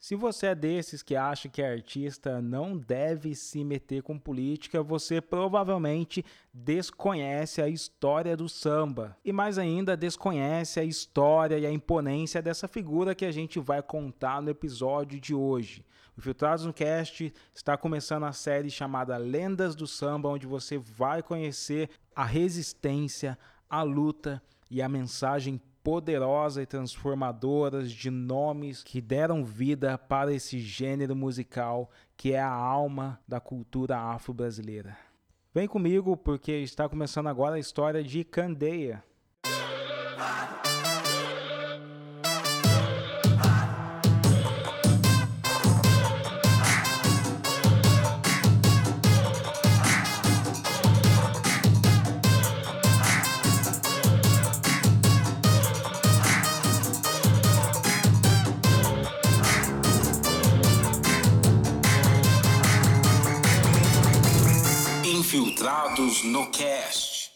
Se você é desses que acha que artista não deve se meter com política, você provavelmente desconhece a história do samba. E mais ainda, desconhece a história e a imponência dessa figura que a gente vai contar no episódio de hoje. O Filtrados no Cast está começando a série chamada Lendas do Samba, onde você vai conhecer a resistência, a luta e a mensagem poderosa e transformadoras de nomes que deram vida para esse gênero musical que é a alma da cultura afro-brasileira. Vem comigo porque está começando agora a história de Candeia. Infiltrados no Cast.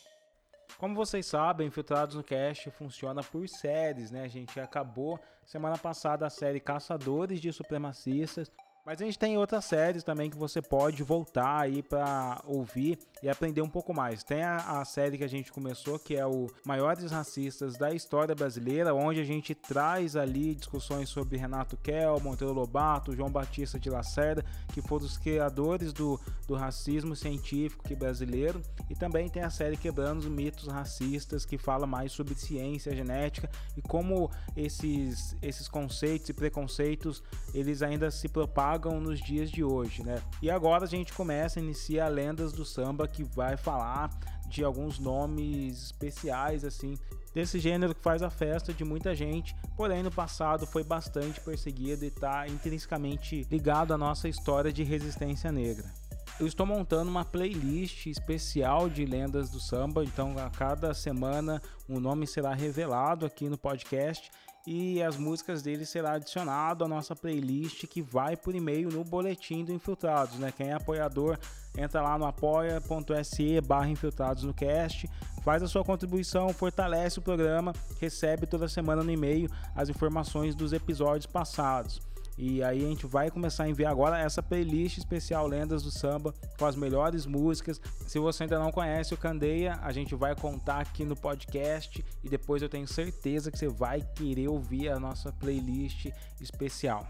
Como vocês sabem, Infiltrados no Cast funciona por séries, né? A gente acabou semana passada a série Caçadores de Supremacistas, mas a gente tem outras séries também que você pode voltar aí para ouvir e aprender um pouco mais. Tem a, a, série que a gente começou, que é o Maiores Racistas da História Brasileira, onde a gente traz ali discussões sobre Renato Kell, Monteiro Lobato, João Batista de Lacerda, que foram os criadores do, do racismo científico brasileiro. E também tem a série Quebrando os Mitos Racistas, que fala mais sobre ciência genética e como esses, esses conceitos e preconceitos eles ainda se propagam pagam nos dias de hoje, né? E agora a gente começa a iniciar Lendas do Samba, que vai falar de alguns nomes especiais, assim, desse gênero que faz a festa de muita gente, porém no passado foi bastante perseguido e está intrinsecamente ligado à nossa história de resistência negra. Eu estou montando uma playlist especial de lendas do samba, então a cada semana um nome será revelado aqui no podcast e as músicas dele será adicionado à nossa playlist que vai por e-mail no boletim do Infiltrados, né? Quem é apoiador, entra lá no apoia.se barra infiltrados no cast, faz a sua contribuição, fortalece o programa, recebe toda semana no e-mail as informações dos episódios passados. E aí a gente vai começar a enviar agora essa playlist especial Lendas do Samba com as melhores músicas. Se você ainda não conhece o Candeia, a gente vai contar aqui no podcast e depois eu tenho certeza que você vai querer ouvir a nossa playlist especial.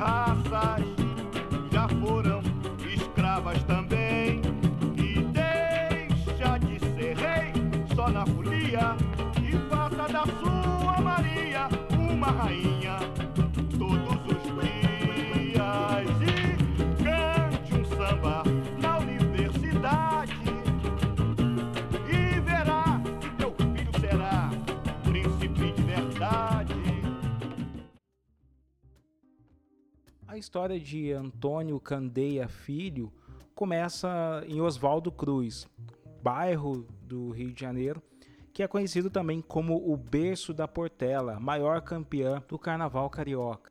Raças já foram escravas também. E deixa de ser rei só na folia e faça da sua Maria uma rainha história de Antônio Candeia Filho começa em Oswaldo Cruz, bairro do Rio de Janeiro, que é conhecido também como o berço da Portela, maior campeã do carnaval carioca.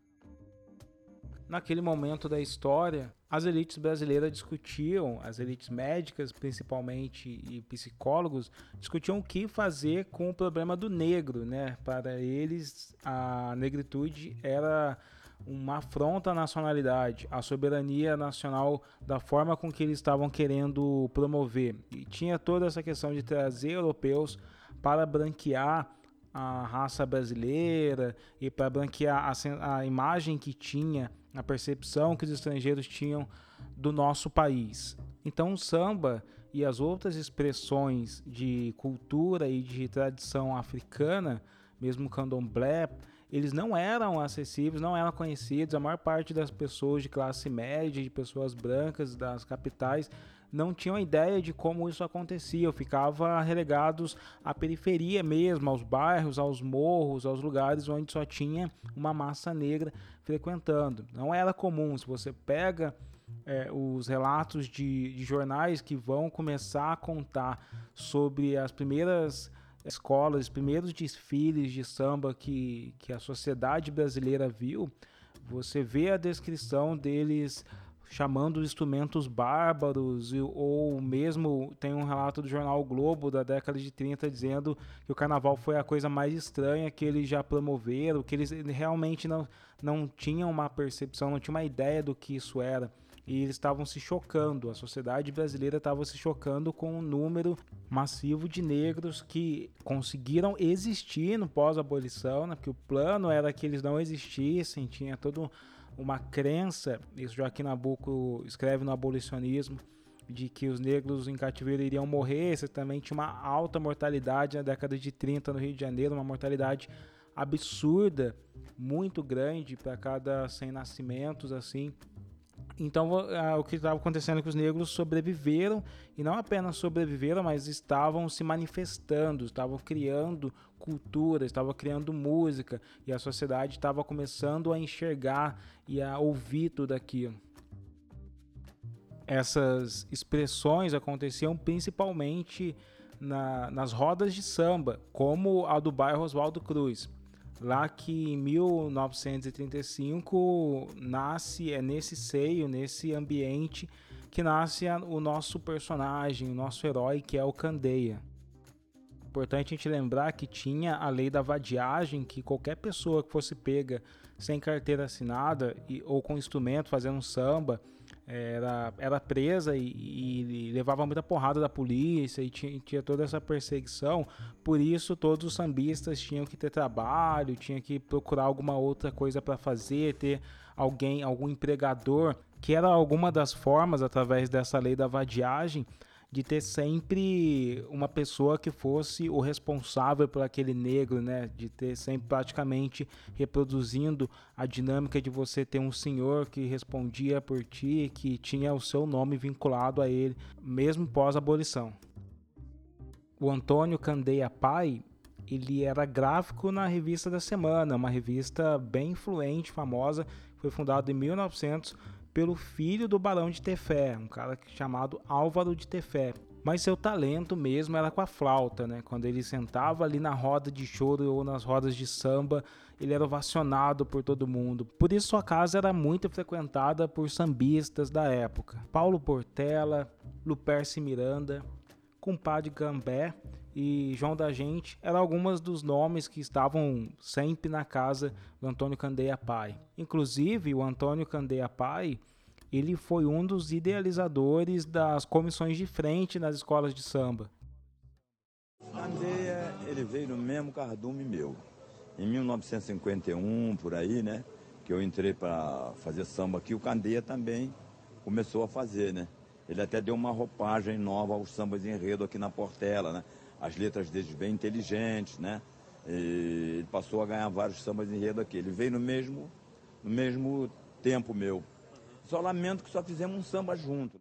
Naquele momento da história, as elites brasileiras discutiam, as elites médicas principalmente e psicólogos, discutiam o que fazer com o problema do negro, né? Para eles, a negritude era uma afronta à nacionalidade, à soberania nacional da forma com que eles estavam querendo promover. E tinha toda essa questão de trazer europeus para branquear a raça brasileira e para branquear a, a imagem que tinha, a percepção que os estrangeiros tinham do nosso país. Então o samba e as outras expressões de cultura e de tradição africana, mesmo candomblé, eles não eram acessíveis, não eram conhecidos. A maior parte das pessoas de classe média, de pessoas brancas das capitais, não tinham ideia de como isso acontecia. Ficava relegados à periferia mesmo, aos bairros, aos morros, aos lugares onde só tinha uma massa negra frequentando. Não era comum. Se você pega é, os relatos de, de jornais que vão começar a contar sobre as primeiras escolas, os primeiros desfiles de samba que, que a sociedade brasileira viu, você vê a descrição deles chamando instrumentos bárbaros, ou mesmo tem um relato do jornal o Globo da década de 30 dizendo que o carnaval foi a coisa mais estranha que eles já promoveram, que eles realmente não, não tinham uma percepção, não tinham uma ideia do que isso era e eles estavam se chocando, a sociedade brasileira estava se chocando com o número massivo de negros que conseguiram existir no pós-abolição, né? porque o plano era que eles não existissem, tinha toda uma crença, isso Joaquim Nabuco escreve no Abolicionismo, de que os negros em cativeiro iriam morrer, você também tinha uma alta mortalidade na década de 30 no Rio de Janeiro, uma mortalidade absurda, muito grande para cada 100 nascimentos, assim, então, o que estava acontecendo é que os negros sobreviveram, e não apenas sobreviveram, mas estavam se manifestando, estavam criando cultura, estavam criando música, e a sociedade estava começando a enxergar e a ouvir tudo aquilo. Essas expressões aconteciam principalmente na, nas rodas de samba, como a do bairro Oswaldo Cruz lá que em 1935 nasce, é nesse seio, nesse ambiente que nasce o nosso personagem, o nosso herói, que é o Candeia. Importante a gente lembrar que tinha a lei da vadiagem, que qualquer pessoa que fosse pega sem carteira assinada e, ou com instrumento fazendo um samba, era, era presa e, e, levava muita porrada da polícia e tinha, tinha, toda essa perseguição. Por isso, todos os sambistas tinham que ter trabalho, tinham que procurar alguma outra coisa para fazer, ter alguém, algum empregador, que era alguma das formas, através dessa lei da vadiagem, de ter sempre uma pessoa que fosse o responsável por aquele negro, né? De ter sempre praticamente reproduzindo a dinâmica de você ter um senhor que respondia por ti, que tinha o seu nome vinculado a ele, mesmo pós abolição. O Antônio Candeia Pai, ele era gráfico na revista da Semana, uma revista bem influente, famosa, foi fundada em 1900 pelo filho do Barão de Tefé, um cara chamado Álvaro de Tefé. Mas seu talento mesmo era com a flauta, né? Quando ele sentava ali na roda de choro ou nas rodas de samba, ele era ovacionado por todo mundo. Por isso sua casa era muito frequentada por sambistas da época. Paulo Portela, Luperce Miranda, Compadre Gambé e João da Gente eram algumas dos nomes que estavam sempre na casa do Antônio Candeia Pai. Inclusive, o Antônio Candeia Pai, ele foi um dos idealizadores das comissões de frente nas escolas de samba. Candeia, ele veio no mesmo cardume meu. Em 1951, por aí, né, que eu entrei para fazer samba aqui, o Candeia também começou a fazer, né? Ele até deu uma roupagem nova aos sambas de enredo aqui na Portela, né? As letras deles bem inteligentes, né? E ele passou a ganhar vários sambas de enredo aqui. Ele veio no mesmo, no mesmo tempo meu. Só lamento que só fizemos um samba junto.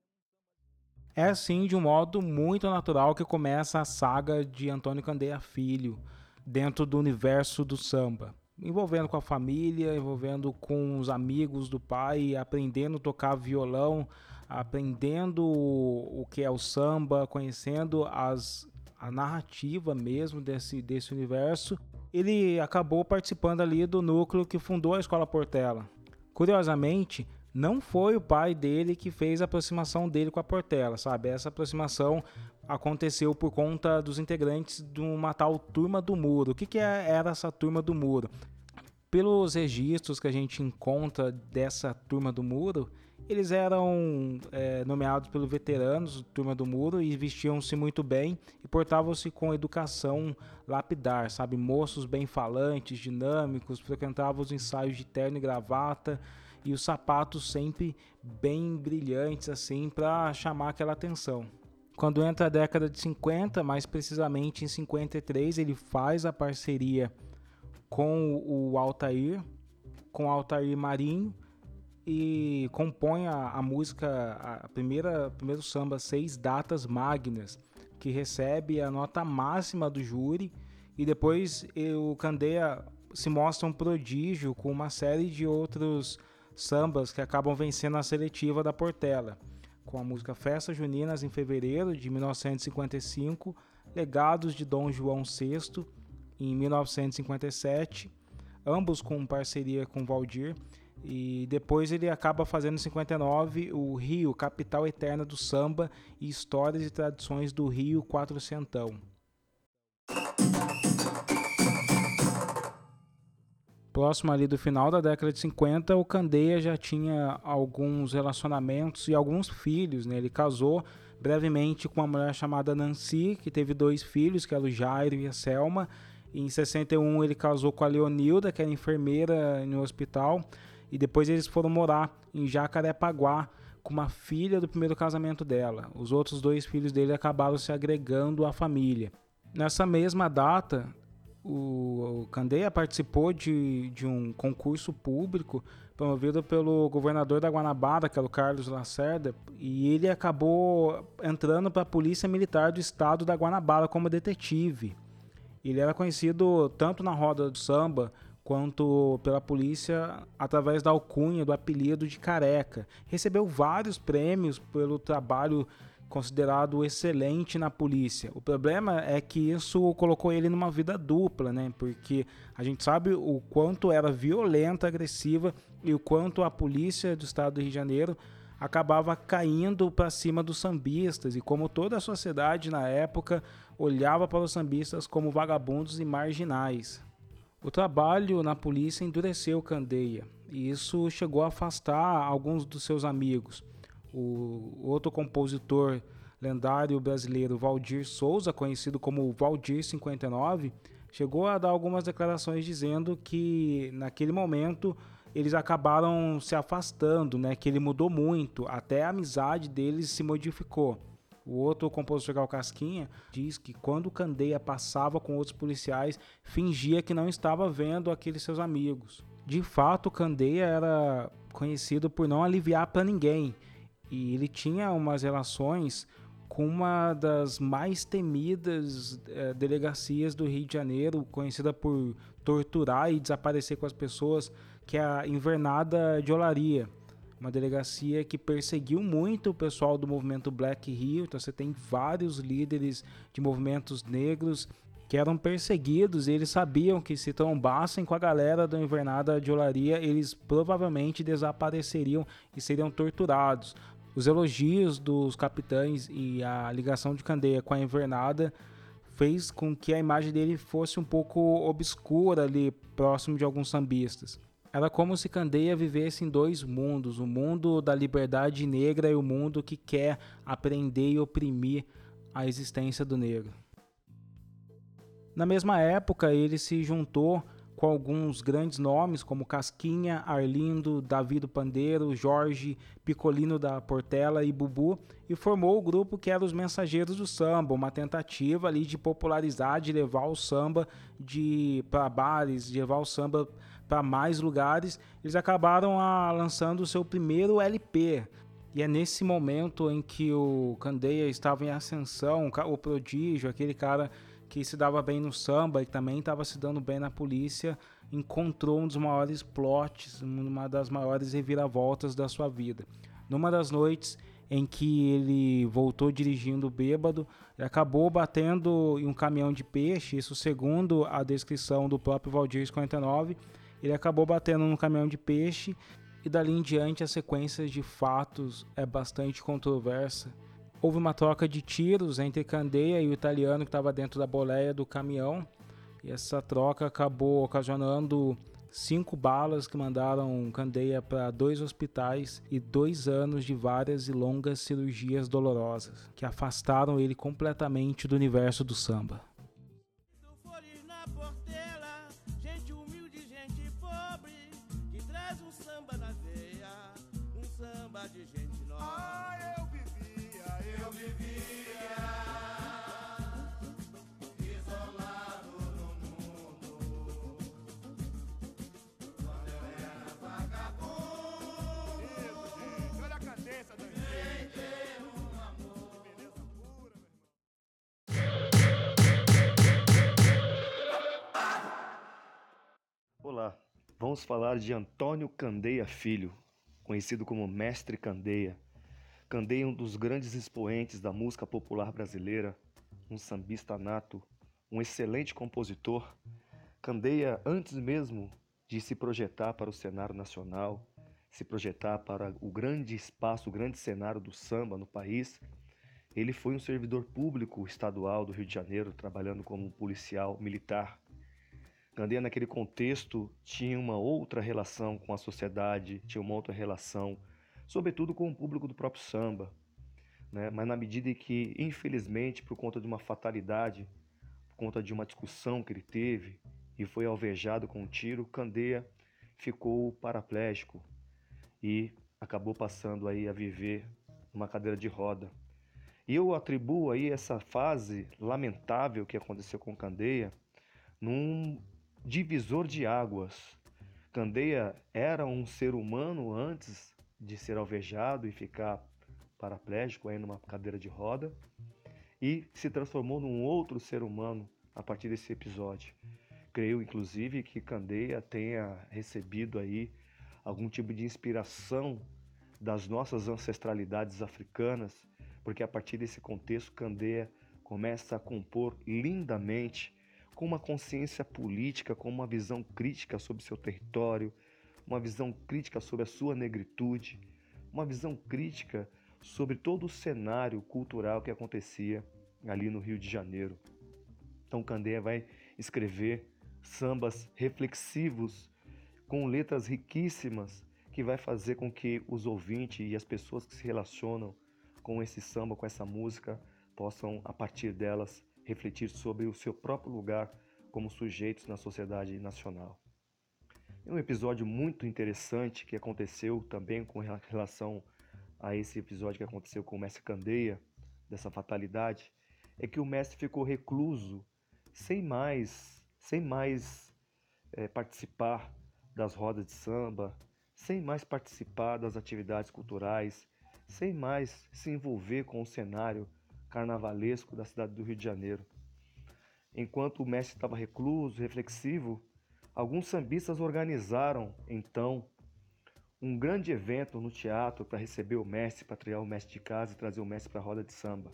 É assim, de um modo muito natural, que começa a saga de Antônio Candeia Filho, dentro do universo do samba. Envolvendo com a família, envolvendo com os amigos do pai, aprendendo a tocar violão, aprendendo o que é o samba, conhecendo as a narrativa mesmo desse, desse universo, ele acabou participando ali do núcleo que fundou a Escola Portela. Curiosamente, não foi o pai dele que fez a aproximação dele com a Portela, sabe? Essa aproximação aconteceu por conta dos integrantes de uma tal Turma do Muro. O que, que é, era essa Turma do Muro? Pelos registros que a gente encontra dessa Turma do Muro, eles eram é, nomeados pelos veteranos, turma do muro, e vestiam-se muito bem e portavam-se com educação lapidar, sabe? Moços bem falantes, dinâmicos, frequentavam os ensaios de terno e gravata e os sapatos sempre bem brilhantes, assim, para chamar aquela atenção. Quando entra a década de 50, mais precisamente em 53, ele faz a parceria com o Altair, com o Altair Marinho e compõe a, a música, a primeira primeiro samba Seis Datas Magnas, que recebe a nota máxima do júri e depois o Candeia se mostra um prodígio com uma série de outros sambas que acabam vencendo a seletiva da Portela, com a música Festas Juninas em fevereiro de 1955, Legados de Dom João VI em 1957, ambos com parceria com Valdir, e depois ele acaba fazendo em 59 o Rio, capital eterna do samba e histórias e tradições do Rio Quatrocentão. Próximo ali do final da década de 50, o Candeia já tinha alguns relacionamentos e alguns filhos, né? Ele casou brevemente com uma mulher chamada Nancy, que teve dois filhos, que era o Jairo e a Selma. Em 61 ele casou com a Leonilda, que era enfermeira no hospital, e depois eles foram morar em Jacarepaguá com uma filha do primeiro casamento dela. Os outros dois filhos dele acabaram se agregando à família. Nessa mesma data, o Candeia participou de, de um concurso público promovido pelo governador da Guanabara, que era o Carlos Lacerda, e ele acabou entrando para a Polícia Militar do Estado da Guanabara como detetive. Ele era conhecido tanto na roda do samba quanto pela polícia através da alcunha, do apelido de Careca. Recebeu vários prêmios pelo trabalho considerado excelente na polícia. O problema é que isso colocou ele numa vida dupla, né? Porque a gente sabe o quanto era violenta, agressiva e o quanto a polícia do estado do Rio de Janeiro acabava caindo para cima dos sambistas e como toda a sociedade na época olhava para os sambistas como vagabundos e marginais. O trabalho na polícia endureceu Candeia e isso chegou a afastar alguns dos seus amigos. O outro compositor lendário brasileiro Valdir Souza, conhecido como Valdir 59, chegou a dar algumas declarações dizendo que naquele momento eles acabaram se afastando, né? Que ele mudou muito, até a amizade deles se modificou. O outro compositor Gal Casquinha diz que quando Candeia passava com outros policiais, fingia que não estava vendo aqueles seus amigos. De fato, Candeia era conhecido por não aliviar para ninguém e ele tinha umas relações com uma das mais temidas é, delegacias do Rio de Janeiro, conhecida por torturar e desaparecer com as pessoas, que é a Invernada de Olaria. Uma delegacia que perseguiu muito o pessoal do movimento Black Rio. Então você tem vários líderes de movimentos negros que eram perseguidos e eles sabiam que se trombassem com a galera da Invernada de Olaria, eles provavelmente desapareceriam e seriam torturados. Os elogios dos capitães e a ligação de Candeia com a Invernada fez com que a imagem dele fosse um pouco obscura ali, próximo de alguns sambistas. Era como se Candeia vivesse em dois mundos, o mundo da liberdade negra e o mundo que quer aprender e oprimir a existência do negro. Na mesma época, ele se juntou com alguns grandes nomes como Casquinha, Arlindo, Davi do Pandeiro, Jorge, Picolino da Portela e Bubu, e formou o grupo que era os Mensageiros do Samba, uma tentativa ali de popularizar, de levar o samba de para bares, de levar o samba para mais lugares. Eles acabaram a, ah, lançando o seu primeiro LP, e é nesse momento em que o Candeia estava em ascensão, o prodígio, aquele cara que se dava bem no samba e também estava se dando bem na polícia, encontrou um dos maiores plots, uma das maiores reviravoltas da sua vida. Numa das noites em que ele voltou dirigindo bêbado, ele acabou batendo em um caminhão de peixe, isso segundo a descrição do próprio Valdir 59, ele acabou batendo no caminhão de peixe e dali em diante a sequência de fatos é bastante controversa houve uma troca de tiros entre Candeia e o italiano que estava dentro da boleia do caminhão. E essa troca acabou ocasionando cinco balas que mandaram Candeia para dois hospitais e dois anos de várias e longas cirurgias dolorosas que afastaram ele completamente do universo do samba. Vamos falar de Antônio Candeia Filho, conhecido como Mestre Candeia. Candeia é um dos grandes expoentes da música popular brasileira, um sambista nato, um excelente compositor. Candeia, antes mesmo de se projetar para o cenário nacional, se projetar para o grande espaço, o grande cenário do samba no país, ele foi um servidor público estadual do Rio de Janeiro, trabalhando como policial militar. Candeia, naquele contexto, tinha uma outra relação com a sociedade, tinha uma outra relação sobretudo com o público do próprio samba. Né? Mas na medida em que, infelizmente, por conta de uma fatalidade, por conta de uma discussão que ele teve e foi alvejado com um tiro, Candeia ficou paraplégico e acabou passando aí a viver numa cadeira de roda. E eu atribuo aí essa fase lamentável que aconteceu com Candeia num divisor de águas. Candeia era um ser humano antes de ser alvejado e ficar paraplégico aí numa cadeira de roda e se transformou num outro ser humano a partir desse episódio. Creio inclusive que Candeia tenha recebido aí algum tipo de inspiração das nossas ancestralidades africanas, porque a partir desse contexto Candeia começa a compor lindamente com uma consciência política, com uma visão crítica sobre seu território, uma visão crítica sobre a sua negritude, uma visão crítica sobre todo o cenário cultural que acontecia ali no Rio de Janeiro. Então Candeia vai escrever sambas reflexivos com letras riquíssimas que vai fazer com que os ouvintes e as pessoas que se relacionam com esse samba, com essa música, possam a partir delas refletir sobre o seu próprio lugar como sujeitos na sociedade nacional. Um episódio muito interessante que aconteceu também com relação a esse episódio que aconteceu com o mestre Candeia, dessa fatalidade, é que o mestre ficou recluso, sem mais, sem mais é, participar das rodas de samba, sem mais participar das atividades culturais, sem mais se envolver com o cenário carnavalesco da cidade do Rio de Janeiro. Enquanto o mestre estava recluso, reflexivo, Alguns sambistas organizaram, então, um grande evento no teatro para receber o mestre, para triar o mestre de casa e trazer o mestre para a roda de samba.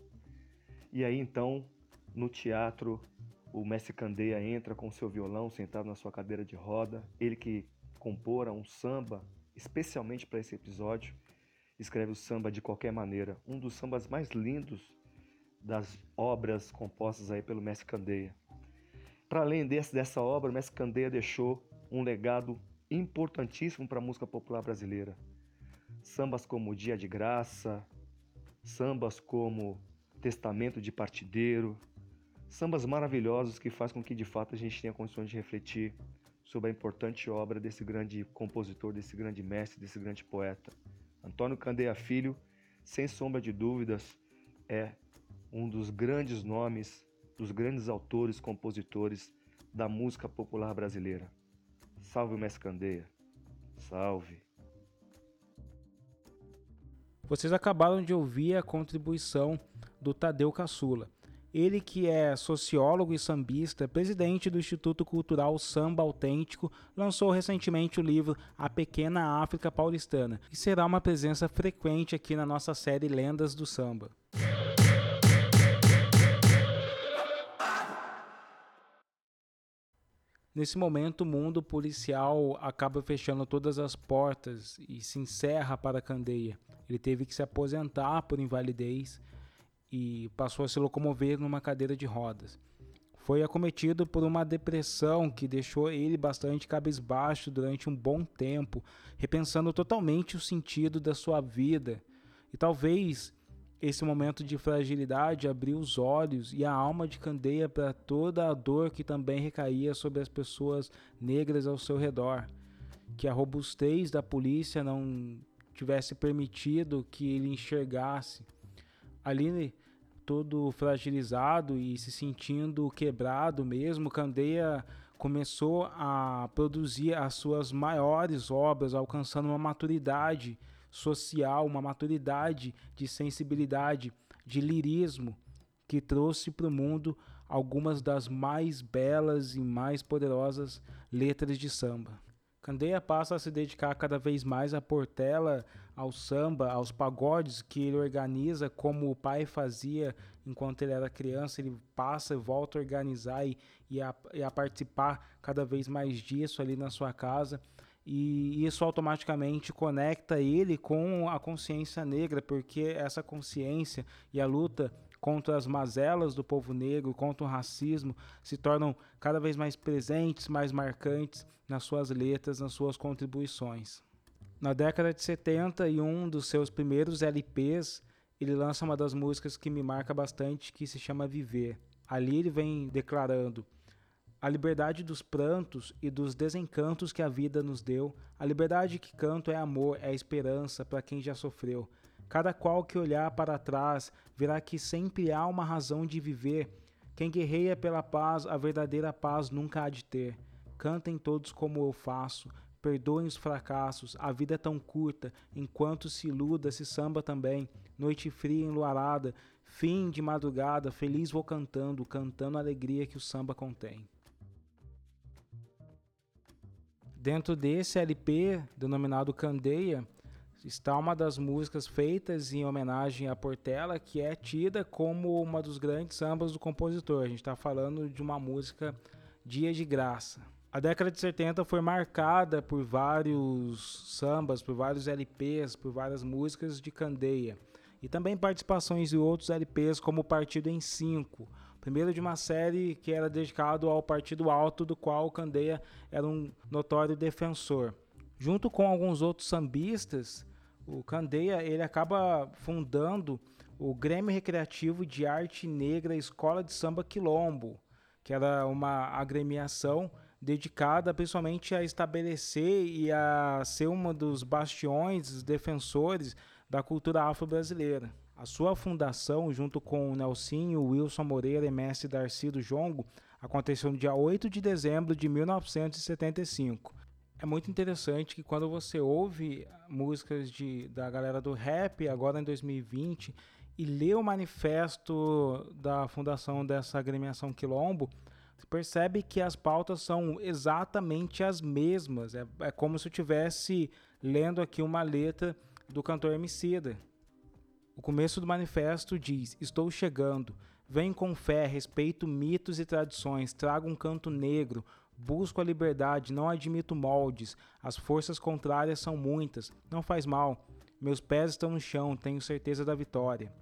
E aí, então, no teatro, o mestre Candeia entra com seu violão sentado na sua cadeira de roda, ele que compora um samba especialmente para esse episódio, escreve o samba de qualquer maneira, um dos sambas mais lindos das obras compostas aí pelo mestre Candeia. Para além desse, dessa obra, o Mestre Candeia deixou um legado importantíssimo para a música popular brasileira. Sambas como Dia de Graça, sambas como Testamento de Partideiro, sambas maravilhosos que faz com que de fato a gente tenha condições de refletir sobre a importante obra desse grande compositor, desse grande mestre, desse grande poeta. Antônio Candeia Filho, sem sombra de dúvidas, é um dos grandes nomes dos grandes autores, compositores da música popular brasileira. Salve o Mestre Candeia. Salve. Vocês acabaram de ouvir a contribuição do Tadeu Caçula. Ele que é sociólogo e sambista, presidente do Instituto Cultural Samba Autêntico, lançou recentemente o livro A Pequena África Paulistana, e será uma presença frequente aqui na nossa série Lendas do Samba. Nesse momento, o mundo policial acaba fechando todas as portas e se encerra para a Candeia. Ele teve que se aposentar por invalidez e passou a se locomover numa cadeira de rodas. Foi acometido por uma depressão que deixou ele bastante cabisbaixo durante um bom tempo, repensando totalmente o sentido da sua vida. E talvez esse momento de fragilidade abriu os olhos e a alma de Candeia para toda a dor que também recaía sobre as pessoas negras ao seu redor. Que a robustez da polícia não tivesse permitido que ele enxergasse. Ali, todo fragilizado e se sentindo quebrado mesmo, Candeia começou a produzir as suas maiores obras, alcançando uma maturidade social, uma maturidade de sensibilidade, de lirismo, que trouxe para o mundo algumas das mais belas e mais poderosas letras de samba. Candeia passa a se dedicar cada vez mais à portela, ao samba, aos pagodes que ele organiza, como o pai fazia enquanto ele era criança. Ele passa e volta a organizar e, e, a, e a participar cada vez mais disso ali na sua casa e isso automaticamente conecta ele com a consciência negra, porque essa consciência e a luta contra as mazelas do povo negro, contra o racismo, se tornam cada vez mais presentes, mais marcantes nas suas letras, nas suas contribuições. Na década de 70, em um dos seus primeiros LPs, ele lança uma das músicas que me marca bastante, que se chama Viver. Ali ele vem declarando a liberdade dos prantos e dos desencantos que a vida nos deu, a liberdade que canto é amor, é esperança para quem já sofreu. Cada qual que olhar para trás verá que sempre há uma razão de viver. Quem guerreia pela paz, a verdadeira paz nunca há de ter. Cantem todos como eu faço, perdoem os fracassos, a vida é tão curta, enquanto se iluda, se samba também. Noite fria, enluarada, fim de madrugada, feliz vou cantando, cantando a alegria que o samba contém. Dentro desse LP, denominado Candeia, está uma das músicas feitas em homenagem a Portela, que é tida como uma dos grandes sambas do compositor. A gente está falando de uma música Dia de Graça. A década de 70 foi marcada por vários sambas, por vários LPs, por várias músicas de Candeia. E também participações de outros LPs, como Partido em 5, primeiro de uma série que era dedicado ao Partido Alto, do qual Candeia era um notório defensor. Junto com alguns outros sambistas, o Candeia ele acaba fundando o Grêmio Recreativo de Arte Negra Escola de Samba Quilombo, que era uma agremiação dedicada principalmente a estabelecer e a ser uma dos bastiões, defensores da cultura afro-brasileira. A sua fundação, junto com o Nelsinho, Wilson Moreira e mestre Darcy do Jongo, aconteceu no dia 8 de dezembro de 1975 é muito interessante que quando você ouve músicas de, da galera do rap, agora em 2020, e lê o manifesto da fundação dessa agremiação Quilombo, você percebe que as pautas são exatamente as mesmas. É, é como se eu estivesse lendo aqui uma letra do cantor Emicida. O começo do manifesto diz: Estou chegando. Venho com fé, respeito mitos e tradições, trago um canto negro, Busco a liberdade, não admito moldes. As forças contrárias são muitas. Não faz mal. Meus pés estão no chão, tenho certeza da vitória.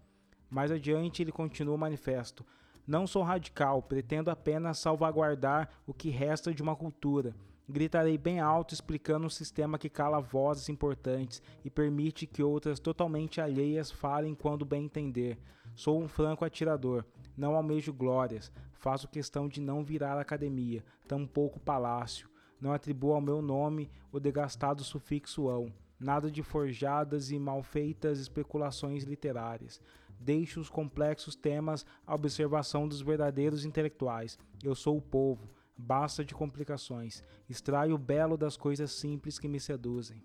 Mais adiante ele continua o manifesto. Não sou radical, pretendo apenas salvaguardar o que resta de uma cultura. Gritarei bem alto explicando um sistema que cala vozes importantes e permite que outras totalmente alheias falem quando bem entender. Sou um franco atirador, não almejo glórias, faço questão de não virar academia, tampouco palácio. Não atribuo ao meu nome o desgastado sufixo ão, nada de forjadas e malfeitas especulações literárias. Deixo os complexos temas à observação dos verdadeiros intelectuais. Eu sou o povo, basta de complicações. Extraio o belo das coisas simples que me seduzem.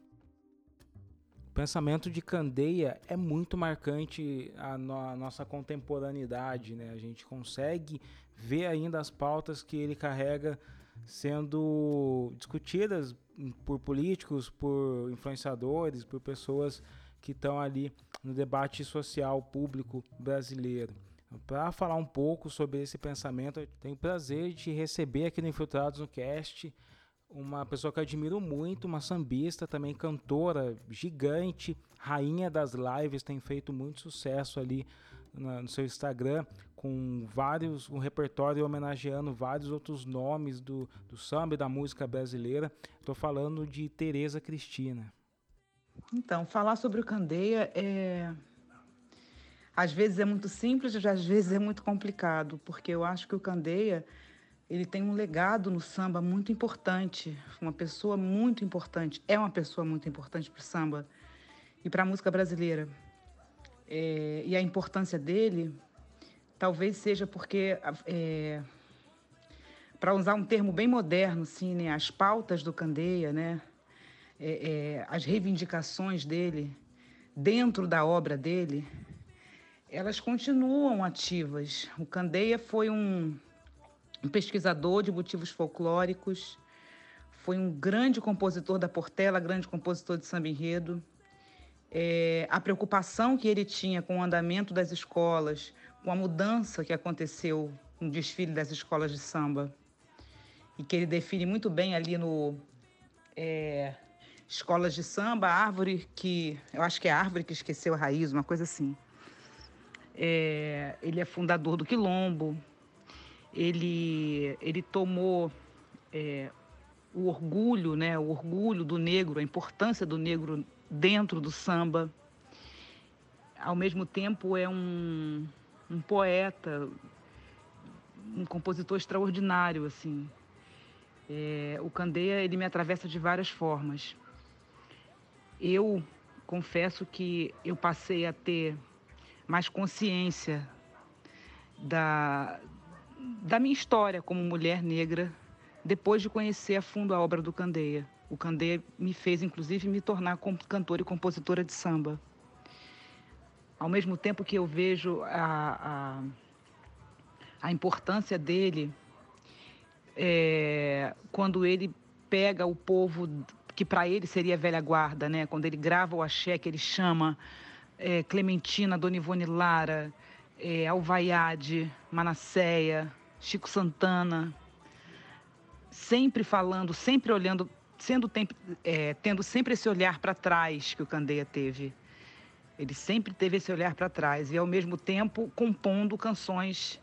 O pensamento de Candeia é muito marcante a, no, nossa contemporaneidade, né? A gente consegue vê ainda as pautas que ele carrega sendo discutidas por políticos, por influenciadores, por pessoas que estão ali no debate social público brasileiro. Para falar um pouco sobre esse pensamento, eu tenho o prazer de receber aqui no Infiltrados no Cast uma pessoa que eu admiro muito, uma sambista, também cantora gigante, rainha das lives, tem feito muito sucesso ali no seu Instagram com vários, um repertório homenageando vários outros nomes do, do samba e da música brasileira. Estou falando de Tereza Cristina. Então, falar sobre o Candeia é. Às vezes é muito simples, às vezes é muito complicado, porque eu acho que o Candeia ele tem um legado no samba muito importante, uma pessoa muito importante, é uma pessoa muito importante para o samba e para a música brasileira. É, e a importância dele talvez seja porque, é, para usar um termo bem moderno, assim, né, as pautas do Candeia, né, é, é, as reivindicações dele dentro da obra dele, elas continuam ativas. O Candeia foi um, um pesquisador de motivos folclóricos, foi um grande compositor da Portela, grande compositor de samba enredo. É, a preocupação que ele tinha com o andamento das escolas, com a mudança que aconteceu no desfile das escolas de samba, e que ele define muito bem ali no é, Escolas de Samba, árvore que. Eu acho que é árvore que esqueceu a raiz, uma coisa assim. É, ele é fundador do Quilombo, ele, ele tomou é, o orgulho, né, o orgulho do negro, a importância do negro dentro do samba. Ao mesmo tempo é um, um poeta, um compositor extraordinário, assim. É, o Candeia ele me atravessa de várias formas. Eu confesso que eu passei a ter mais consciência da, da minha história como mulher negra depois de conhecer a fundo a obra do Candeia. O Candeia me fez, inclusive, me tornar cantora e compositora de samba. Ao mesmo tempo que eu vejo a, a, a importância dele é, quando ele pega o povo que para ele seria velha guarda, né? quando ele grava o axé, que ele chama é, Clementina, Dona Ivone Lara, é, Alvaiade, Manasseia, Chico Santana, sempre falando, sempre olhando, sendo é, tendo sempre esse olhar para trás que o Candeia teve. Ele sempre teve esse olhar para trás e, ao mesmo tempo, compondo canções.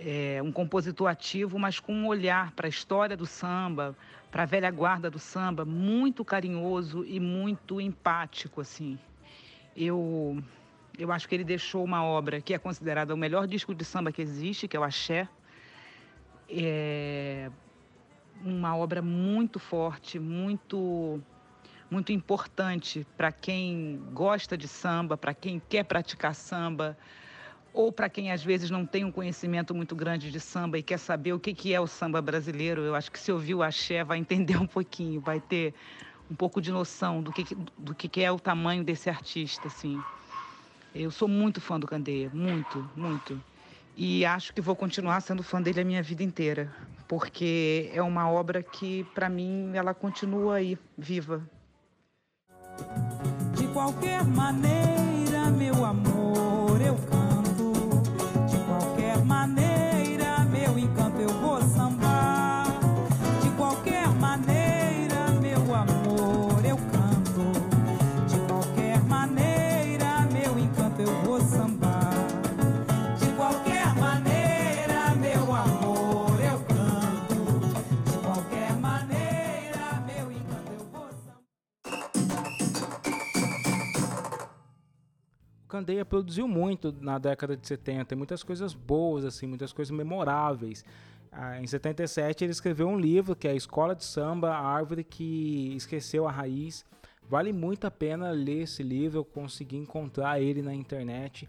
É, um compositor ativo, mas com um olhar para a história do samba, para a velha guarda do samba, muito carinhoso e muito empático, assim. Eu, eu acho que ele deixou uma obra que é considerada o melhor disco de samba que existe, que é o Axé. É uma obra muito forte, muito muito importante para quem gosta de samba, para quem quer praticar samba, ou para quem às vezes não tem um conhecimento muito grande de samba e quer saber o que, que é o samba brasileiro. Eu acho que se ouvir o axé vai entender um pouquinho, vai ter um pouco de noção do que, do que é o tamanho desse artista, assim. Eu sou muito fã do Candeia, muito, muito. E acho que vou continuar sendo fã dele a minha vida inteira, porque é uma obra que, para mim, ela continua aí, viva. De qualquer maneira, Candeia produziu muito na década de 70, tem muitas coisas boas, assim, muitas coisas memoráveis. Ah, em 77 ele escreveu um livro que é a Escola de Samba, a Árvore que Esqueceu a Raiz. Vale muito a pena ler esse livro, eu consegui encontrar ele na internet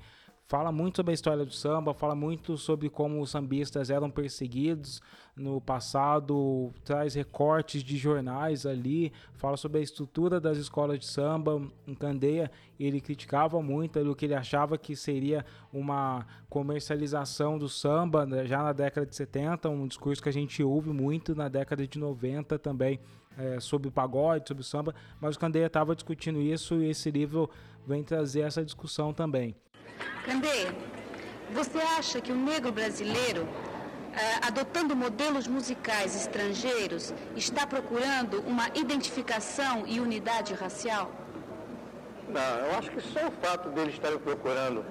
fala muito sobre a história do samba, fala muito sobre como os sambistas eram perseguidos no passado, traz recortes de jornais ali, fala sobre a estrutura das escolas de samba. Em Candeia, ele criticava muito o que ele achava que seria uma comercialização do samba né, já na década de 70, um discurso que a gente ouve muito na década de 90 também. É, sobre o pagode, sobre o samba, mas o Candeia estava discutindo isso e esse livro vem trazer essa discussão também. Candê, você acha que o negro brasileiro, ah, adotando modelos musicais estrangeiros, está procurando uma identificação e unidade racial? Não, eu acho que só o fato dele estar procurando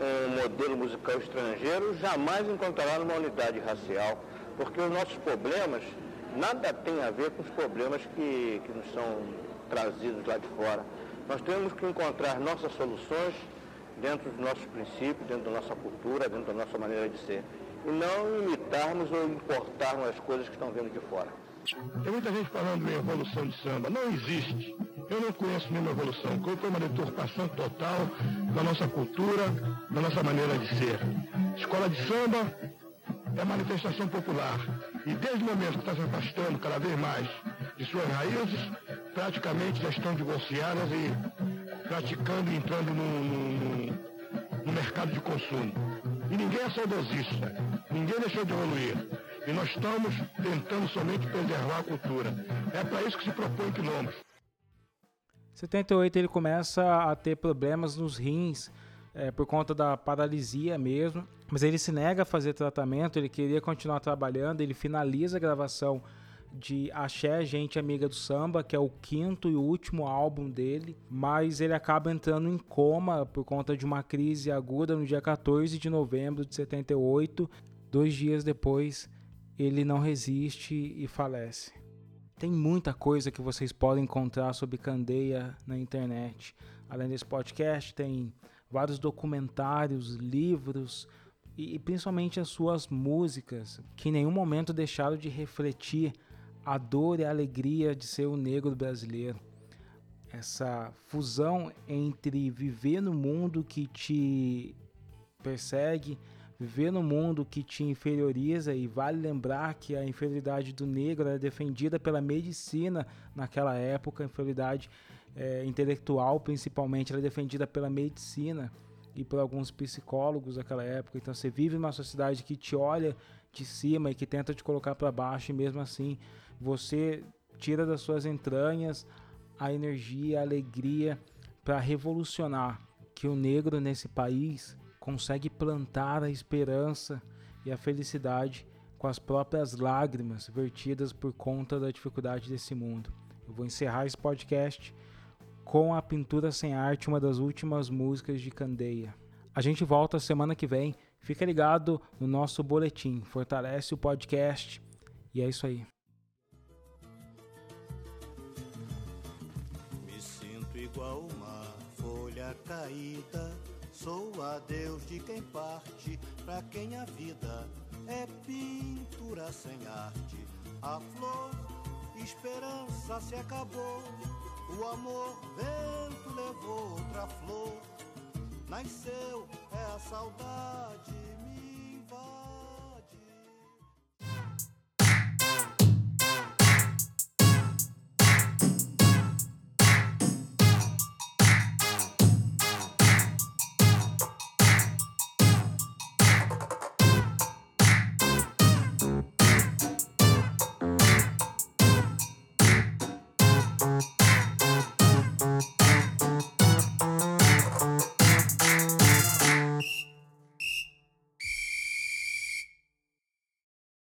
um modelo musical estrangeiro jamais encontrará uma unidade racial, porque os nossos problemas nada tem a ver com os problemas que, que nos são trazidos lá de fora. Nós temos que encontrar nossas soluções dentro dos nossos princípios, dentro da nossa cultura, dentro da nossa maneira de ser. E não imitarmos ou importarmos as coisas que estão vindo de fora. Tem muita gente falando em evolução de samba. Não existe. Eu não conheço nenhuma evolução. Foi uma deturpação total da nossa cultura, da nossa maneira de ser. Escola de samba é manifestação popular. E desde o momento que está se afastando cada vez mais de suas raízes, praticamente já estão divorciadas e praticando e entrando no, no, no mercado de consumo. E ninguém é saudosista, ninguém deixou de evoluir. E nós estamos tentando somente preservar a cultura. É para isso que se propõe quilombos. 78 ele começa a ter problemas nos rins é, por conta da paralisia mesmo, mas ele se nega a fazer tratamento, ele queria continuar trabalhando, ele finaliza a gravação de Axé Gente Amiga do Samba, que é o quinto e último álbum dele, mas ele acaba entrando em coma por conta de uma crise aguda no dia 14 de novembro de 78. Dois dias depois, ele não resiste e falece. Tem muita coisa que vocês podem encontrar sobre Candeia na internet. Além desse podcast, tem vários documentários, livros e, principalmente as suas músicas, que em nenhum momento deixaram de refletir a dor e a alegria de ser o negro brasileiro. Essa fusão entre viver no mundo que te persegue, viver no mundo que te inferioriza, e vale lembrar que a inferioridade do negro era defendida pela medicina naquela época, a inferioridade é, intelectual principalmente, era defendida pela medicina e por alguns psicólogos daquela época. Então você vive numa sociedade que te olha de cima e que tenta te colocar para baixo, e mesmo assim você tira das suas entranhas a energia, a alegria para revolucionar. Que o negro nesse país consegue plantar a esperança e a felicidade com as próprias lágrimas vertidas por conta da dificuldade desse mundo. Eu vou encerrar esse podcast com a Pintura Sem Arte, uma das últimas músicas de Candeia. A gente volta semana que vem. Fica ligado no nosso boletim. Fortalece o podcast. E é isso aí. Igual uma folha caída. Sou a Deus de quem parte, pra quem a vida é pintura sem arte. A flor, esperança se acabou. O amor, vento levou outra flor. Nasceu é a saudade